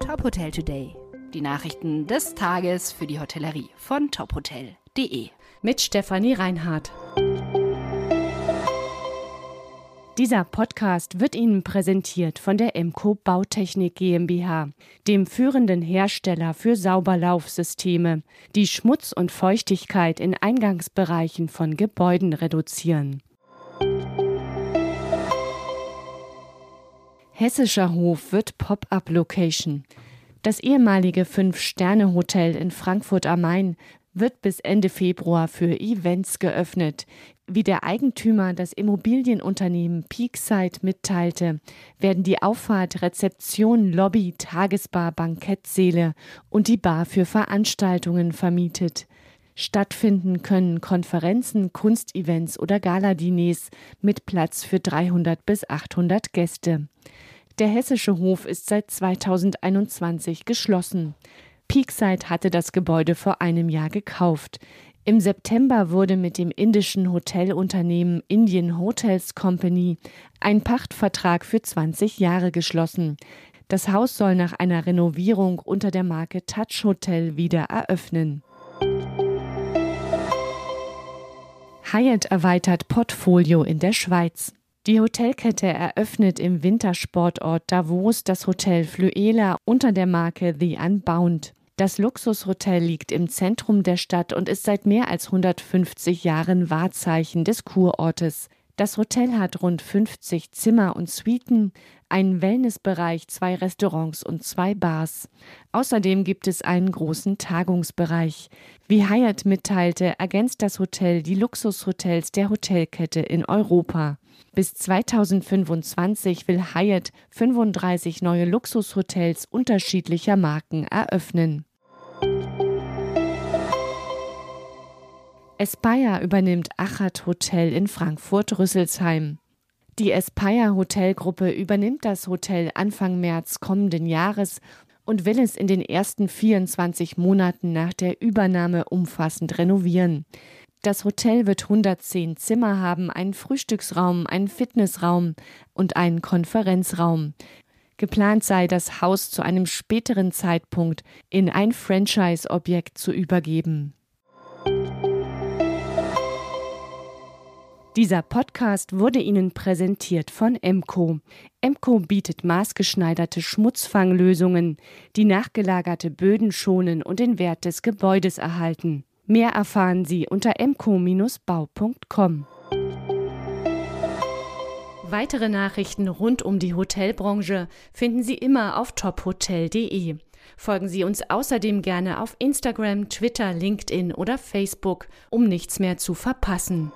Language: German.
Top Hotel Today. Die Nachrichten des Tages für die Hotellerie von tophotel.de. Mit Stefanie Reinhardt. Dieser Podcast wird Ihnen präsentiert von der Emco Bautechnik GmbH, dem führenden Hersteller für Sauberlaufsysteme, die Schmutz und Feuchtigkeit in Eingangsbereichen von Gebäuden reduzieren. Hessischer Hof wird Pop-up-Location. Das ehemalige Fünf-Sterne-Hotel in Frankfurt am Main wird bis Ende Februar für Events geöffnet. Wie der Eigentümer das Immobilienunternehmen Peakside mitteilte, werden die Auffahrt, Rezeption, Lobby, Tagesbar, Bankettsäle und die Bar für Veranstaltungen vermietet. Stattfinden können Konferenzen, Kunstevents oder Galadiners mit Platz für 300 bis 800 Gäste. Der hessische Hof ist seit 2021 geschlossen. Peakside hatte das Gebäude vor einem Jahr gekauft. Im September wurde mit dem indischen Hotelunternehmen Indian Hotels Company ein Pachtvertrag für 20 Jahre geschlossen. Das Haus soll nach einer Renovierung unter der Marke Touch Hotel wieder eröffnen. Hyatt erweitert Portfolio in der Schweiz. Die Hotelkette eröffnet im Wintersportort Davos das Hotel Fluela unter der Marke The Unbound. Das Luxushotel liegt im Zentrum der Stadt und ist seit mehr als 150 Jahren Wahrzeichen des Kurortes. Das Hotel hat rund 50 Zimmer und Suiten, einen Wellnessbereich, zwei Restaurants und zwei Bars. Außerdem gibt es einen großen Tagungsbereich. Wie Hyatt mitteilte, ergänzt das Hotel die Luxushotels der Hotelkette in Europa. Bis 2025 will Hyatt 35 neue Luxushotels unterschiedlicher Marken eröffnen. Aspire übernimmt Achat Hotel in Frankfurt-Rüsselsheim. Die Aspire Hotelgruppe übernimmt das Hotel Anfang März kommenden Jahres und will es in den ersten 24 Monaten nach der Übernahme umfassend renovieren. Das Hotel wird 110 Zimmer haben, einen Frühstücksraum, einen Fitnessraum und einen Konferenzraum. Geplant sei, das Haus zu einem späteren Zeitpunkt in ein Franchise-Objekt zu übergeben. Dieser Podcast wurde Ihnen präsentiert von Emco. Emco bietet maßgeschneiderte Schmutzfanglösungen, die nachgelagerte Böden schonen und den Wert des Gebäudes erhalten. Mehr erfahren Sie unter emco-bau.com. Weitere Nachrichten rund um die Hotelbranche finden Sie immer auf tophotel.de. Folgen Sie uns außerdem gerne auf Instagram, Twitter, LinkedIn oder Facebook, um nichts mehr zu verpassen.